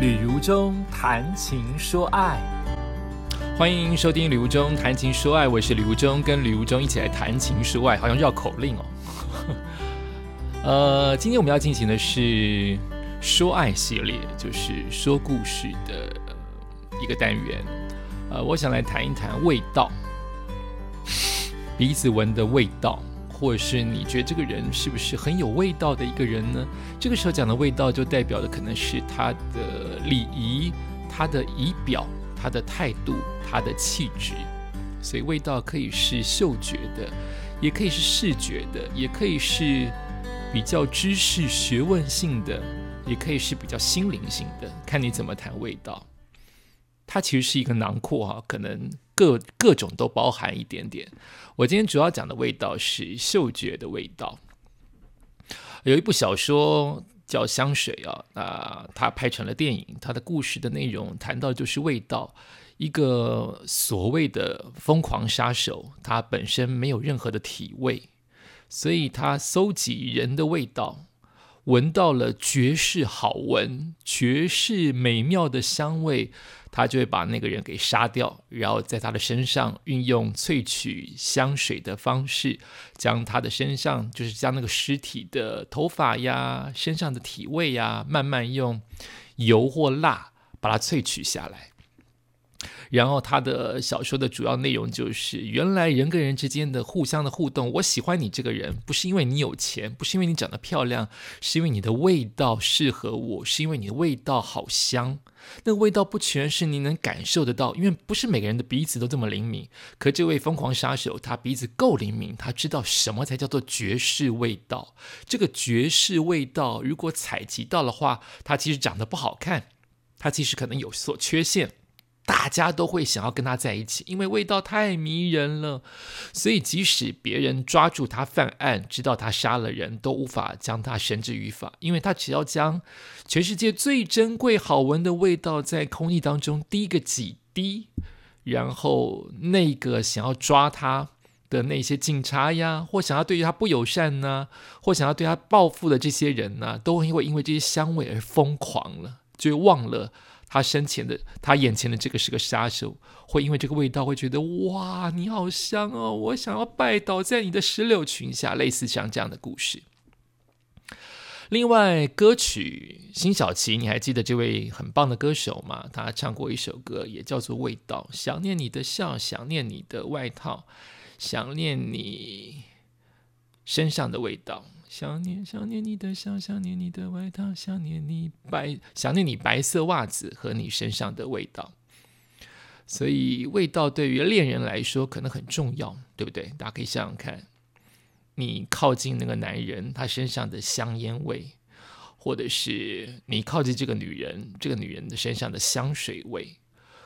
旅如中谈情说爱，欢迎收听《旅如中谈情说爱》，我是旅如中，跟旅如中一起来谈情说爱，好像绕口令哦。呃，今天我们要进行的是说爱系列，就是说故事的一个单元。呃，我想来谈一谈味道，鼻子闻的味道。或者是你觉得这个人是不是很有味道的一个人呢？这个时候讲的味道，就代表的可能是他的礼仪、他的仪表、他的态度、他的气质。所以味道可以是嗅觉的，也可以是视觉的，也可以是比较知识学问性的，也可以是比较心灵性的，看你怎么谈味道。它其实是一个囊括哈，可能各各种都包含一点点。我今天主要讲的味道是嗅觉的味道。有一部小说叫《香水》啊，那，它拍成了电影，它的故事的内容谈到就是味道。一个所谓的疯狂杀手，他本身没有任何的体味，所以他搜集人的味道。闻到了绝世好闻、绝世美妙的香味，他就会把那个人给杀掉，然后在他的身上运用萃取香水的方式，将他的身上，就是将那个尸体的头发呀、身上的体味呀，慢慢用油或蜡把它萃取下来。然后他的小说的主要内容就是，原来人跟人之间的互相的互动，我喜欢你这个人，不是因为你有钱，不是因为你长得漂亮，是因为你的味道适合我，是因为你的味道好香。那个味道不全是你能感受得到，因为不是每个人的鼻子都这么灵敏。可这位疯狂杀手，他鼻子够灵敏，他知道什么才叫做绝世味道。这个绝世味道，如果采集到的话，他其实长得不好看，他其实可能有所缺陷。大家都会想要跟他在一起，因为味道太迷人了。所以即使别人抓住他犯案，知道他杀了人，都无法将他绳之于法，因为他只要将全世界最珍贵、好闻的味道在空气当中滴个几滴，然后那个想要抓他的那些警察呀，或想要对于他不友善呢，或想要对他报复的这些人呢，都会因为这些香味而疯狂了，就忘了。他身前的，他眼前的这个是个杀手，会因为这个味道会觉得哇，你好香哦，我想要拜倒在你的石榴裙下，类似像这样的故事。另外，歌曲辛晓琪，你还记得这位很棒的歌手吗？他唱过一首歌，也叫做《味道》，想念你的笑，想念你的外套，想念你身上的味道。想念想念你的笑，想念你的外套，想念你白想念你白色袜子和你身上的味道。所以味道对于恋人来说可能很重要，对不对？大家可以想想看，你靠近那个男人，他身上的香烟味，或者是你靠近这个女人，这个女人的身上的香水味，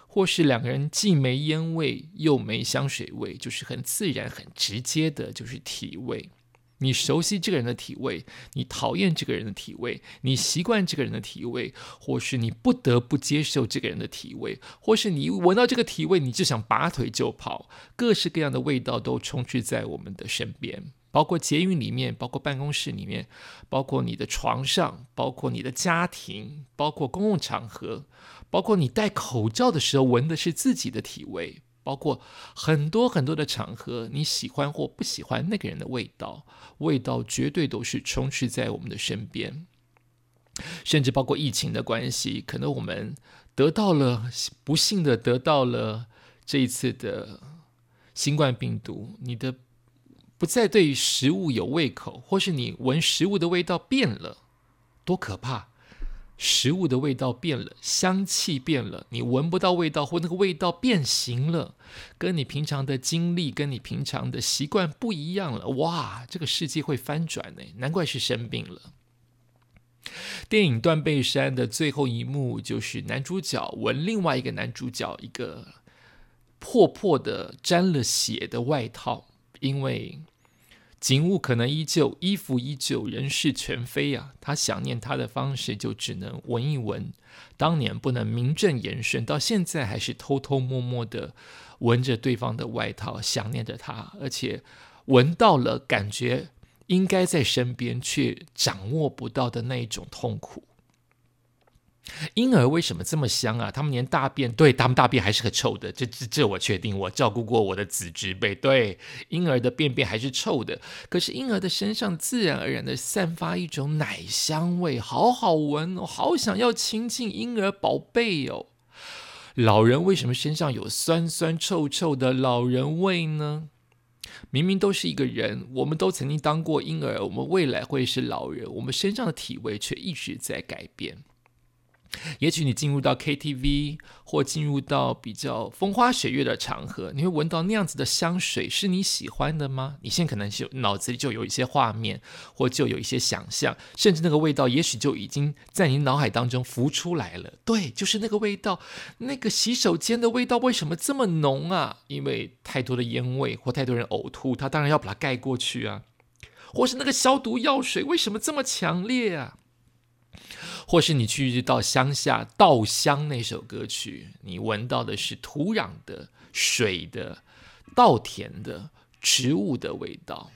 或是两个人既没烟味又没香水味，就是很自然、很直接的，就是体味。你熟悉这个人的体味，你讨厌这个人的体味，你习惯这个人的体味，或是你不得不接受这个人的体味，或是你闻到这个体味，你就想拔腿就跑。各式各样的味道都充斥在我们的身边，包括捷运里面，包括办公室里面，包括你的床上，包括你的家庭，包括公共场合，包括你戴口罩的时候闻的是自己的体味。包括很多很多的场合，你喜欢或不喜欢那个人的味道，味道绝对都是充斥在我们的身边。甚至包括疫情的关系，可能我们得到了不幸的得到了这一次的新冠病毒，你的不再对食物有胃口，或是你闻食物的味道变了，多可怕！食物的味道变了，香气变了，你闻不到味道，或那个味道变形了，跟你平常的经历、跟你平常的习惯不一样了。哇，这个世界会翻转呢，难怪是生病了。电影《断背山》的最后一幕，就是男主角闻另外一个男主角一个破破的、沾了血的外套，因为。景物可能依旧，衣服依旧，人事全非啊！他想念他的方式，就只能闻一闻。当年不能名正言顺，到现在还是偷偷摸摸的闻着对方的外套，想念着他，而且闻到了，感觉应该在身边，却掌握不到的那一种痛苦。婴儿为什么这么香啊？他们连大便，对他们大便还是很臭的。这这这我确定，我照顾过我的子侄辈，对婴儿的便便还是臭的。可是婴儿的身上自然而然的散发一种奶香味，好好闻哦，好想要亲近婴儿宝贝哦。老人为什么身上有酸酸臭臭的老人味呢？明明都是一个人，我们都曾经当过婴儿，我们未来会是老人，我们身上的体味却一直在改变。也许你进入到 KTV 或进入到比较风花雪月的场合，你会闻到那样子的香水，是你喜欢的吗？你现在可能就脑子里就有一些画面，或就有一些想象，甚至那个味道也许就已经在你脑海当中浮出来了。对，就是那个味道，那个洗手间的味道为什么这么浓啊？因为太多的烟味或太多人呕吐，他当然要把它盖过去啊。或是那个消毒药水为什么这么强烈啊？或是你去到乡下《稻香》那首歌曲，你闻到的是土壤的、水的、稻田的、植物的味道，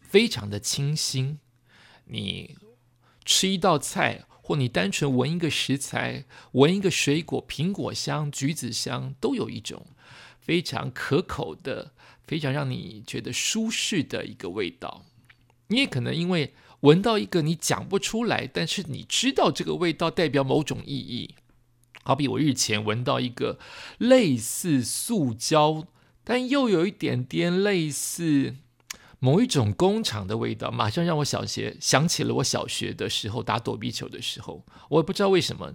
非常的清新。你吃一道菜，或你单纯闻一个食材，闻一个水果，苹果香、橘子香，都有一种非常可口的、非常让你觉得舒适的一个味道。你也可能因为。闻到一个你讲不出来，但是你知道这个味道代表某种意义。好比我日前闻到一个类似塑胶，但又有一点点类似某一种工厂的味道，马上让我小学想起了我小学的时候打躲避球的时候。我也不知道为什么，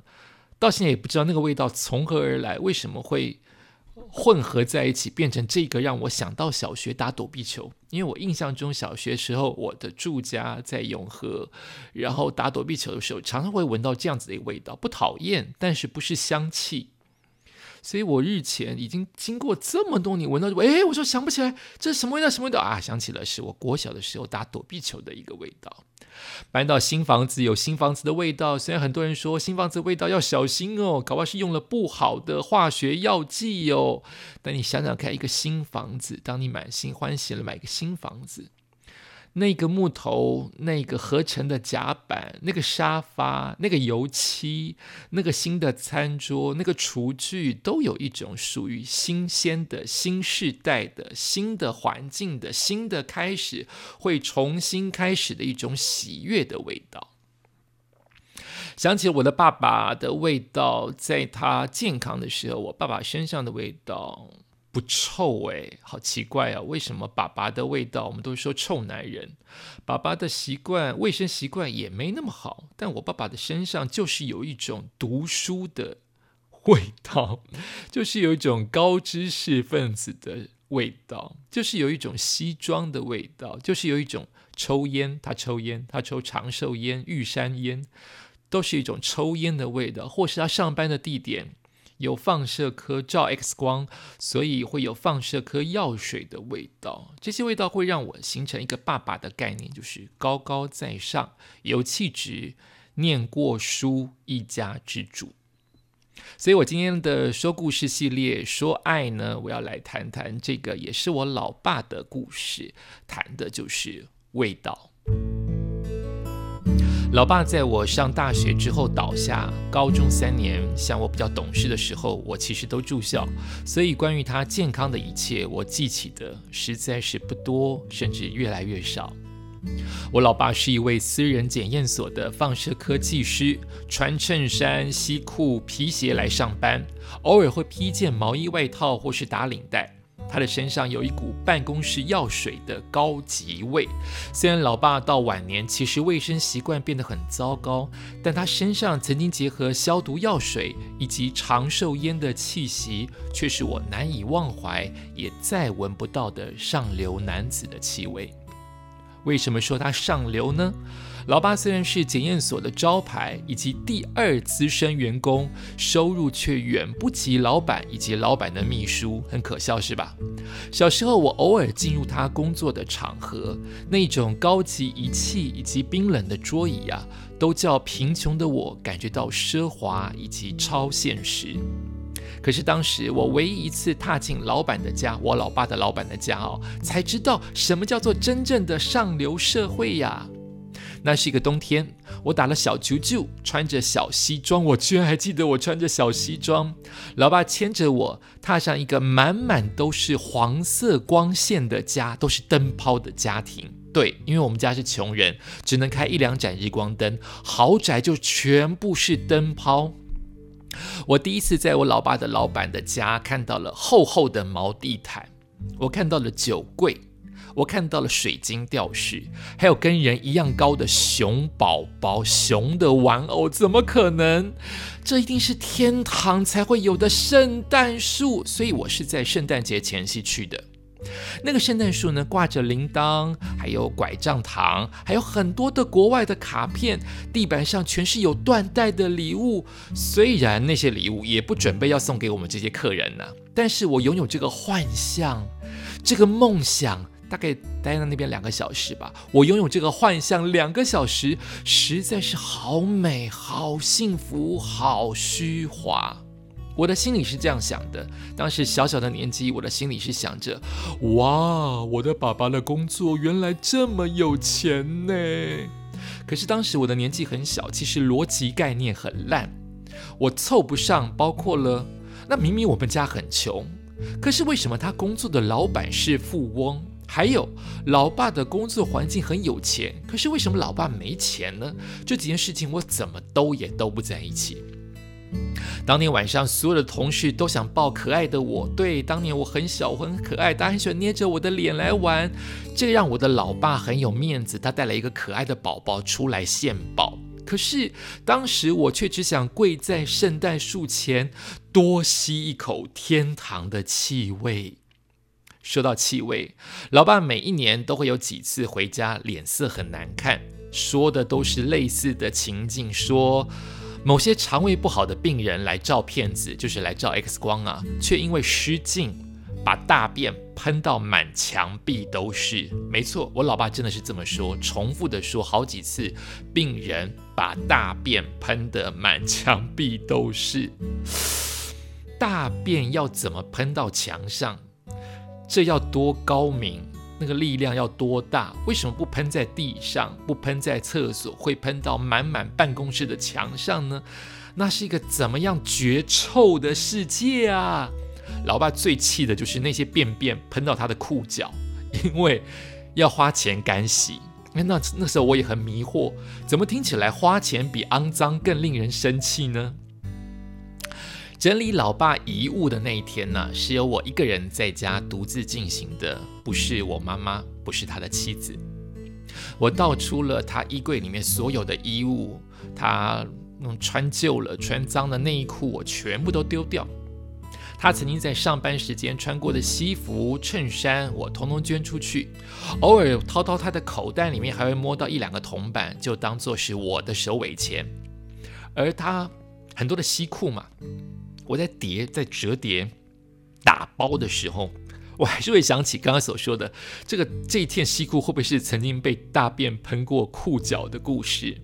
到现在也不知道那个味道从何而来，为什么会。混合在一起变成这个，让我想到小学打躲避球。因为我印象中小学时候我的住家在永和，然后打躲避球的时候常常会闻到这样子的一个味道，不讨厌，但是不是香气。所以我日前已经经过这么多年闻到，哎，我说想不起来这是什么味道，什么味道啊？想起了是我国小的时候打躲避球的一个味道。搬到新房子有新房子的味道，虽然很多人说新房子味道要小心哦，搞不好是用了不好的化学药剂哦。但你想想看，一个新房子，当你满心欢喜了买个新房子。那个木头，那个合成的甲板，那个沙发，那个油漆，那个新的餐桌，那个厨具，都有一种属于新鲜的新世代的新的环境的新的开始，会重新开始的一种喜悦的味道。想起我的爸爸的味道，在他健康的时候，我爸爸身上的味道。臭诶，好奇怪啊！为什么爸爸的味道，我们都说臭男人，爸爸的习惯、卫生习惯也没那么好，但我爸爸的身上就是有一种读书的味道，就是有一种高知识分子的味道，就是有一种西装的味道，就是有一种抽烟，他抽烟，他抽长寿烟、玉山烟，都是一种抽烟的味道，或是他上班的地点。有放射科照 X 光，所以会有放射科药水的味道。这些味道会让我形成一个爸爸的概念，就是高高在上、有气质、念过书、一家之主。所以我今天的说故事系列说爱呢，我要来谈谈这个，也是我老爸的故事，谈的就是味道。老爸在我上大学之后倒下，高中三年，像我比较懂事的时候，我其实都住校，所以关于他健康的一切，我记起的实在是不多，甚至越来越少。我老爸是一位私人检验所的放射科技师，穿衬衫、西裤、皮鞋来上班，偶尔会披件毛衣外套或是打领带。他的身上有一股办公室药水的高级味。虽然老爸到晚年其实卫生习惯变得很糟糕，但他身上曾经结合消毒药水以及长寿烟的气息，却是我难以忘怀也再闻不到的上流男子的气味。为什么说他上流呢？老爸虽然是检验所的招牌以及第二资深员工，收入却远不及老板以及老板的秘书，很可笑是吧？小时候我偶尔进入他工作的场合，那种高级仪器以及冰冷的桌椅啊，都叫贫穷的我感觉到奢华以及超现实。可是当时我唯一一次踏进老板的家，我老爸的老板的家哦，才知道什么叫做真正的上流社会呀。那是一个冬天，我打了小球球，穿着小西装，我居然还记得我穿着小西装。老爸牵着我，踏上一个满满都是黄色光线的家，都是灯泡的家庭。对，因为我们家是穷人，只能开一两盏日光灯，豪宅就全部是灯泡。我第一次在我老爸的老板的家看到了厚厚的毛地毯，我看到了酒柜。我看到了水晶吊饰，还有跟人一样高的熊宝宝、熊的玩偶，怎么可能？这一定是天堂才会有的圣诞树，所以我是在圣诞节前夕去的。那个圣诞树呢，挂着铃铛，还有拐杖糖，还有很多的国外的卡片，地板上全是有缎带的礼物。虽然那些礼物也不准备要送给我们这些客人呢，但是我拥有这个幻象，这个梦想。大概待在那边两个小时吧。我拥有这个幻象两个小时，实在是好美、好幸福、好虚华。我的心里是这样想的。当时小小的年纪，我的心里是想着：哇，我的爸爸的工作原来这么有钱呢。可是当时我的年纪很小，其实逻辑概念很烂，我凑不上。包括了，那明明我们家很穷，可是为什么他工作的老板是富翁？还有，老爸的工作环境很有钱，可是为什么老爸没钱呢？这几件事情我怎么兜也兜不在一起。当天晚上，所有的同事都想抱可爱的我。对，当年我很小，我很可爱，大家很喜欢捏着我的脸来玩，这让我的老爸很有面子，他带来一个可爱的宝宝出来献宝。可是当时我却只想跪在圣诞树前，多吸一口天堂的气味。说到气味，老爸每一年都会有几次回家，脸色很难看，说的都是类似的情境，说某些肠胃不好的病人来照片子，就是来照 X 光啊，却因为失禁把大便喷到满墙壁都是。没错，我老爸真的是这么说，重复的说好几次，病人把大便喷得满墙壁都是。大便要怎么喷到墙上？这要多高明，那个力量要多大？为什么不喷在地上，不喷在厕所，会喷到满满办公室的墙上呢？那是一个怎么样绝臭的世界啊！老爸最气的就是那些便便喷到他的裤脚，因为要花钱干洗。那那时候我也很迷惑，怎么听起来花钱比肮脏更令人生气呢？整理老爸遗物的那一天呢，是由我一个人在家独自进行的，不是我妈妈，不是他的妻子。我倒出了他衣柜里面所有的衣物，他弄穿旧了、穿脏的内衣裤，我全部都丢掉。他曾经在上班时间穿过的西服、衬衫，我通通捐出去。偶尔掏掏他的口袋里面，还会摸到一两个铜板，就当做是我的手尾钱。而他很多的西裤嘛。我在叠、在折叠、打包的时候，我还是会想起刚刚所说的这个这一件西裤会不会是曾经被大便喷过裤脚的故事？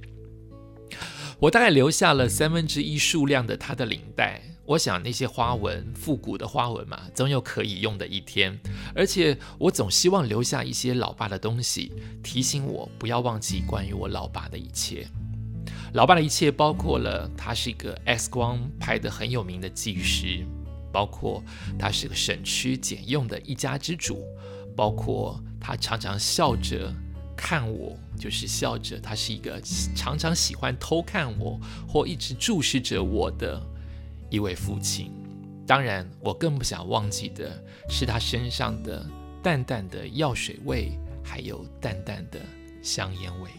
我大概留下了三分之一数量的它的领带。我想那些花纹、复古的花纹嘛，总有可以用的一天。而且我总希望留下一些老爸的东西，提醒我不要忘记关于我老爸的一切。老爸的一切包括了，他是一个 X 光拍的很有名的技师，包括他是个省吃俭用的一家之主，包括他常常笑着看我，就是笑着，他是一个常常喜欢偷看我或一直注视着我的一位父亲。当然，我更不想忘记的是他身上的淡淡的药水味，还有淡淡的香烟味。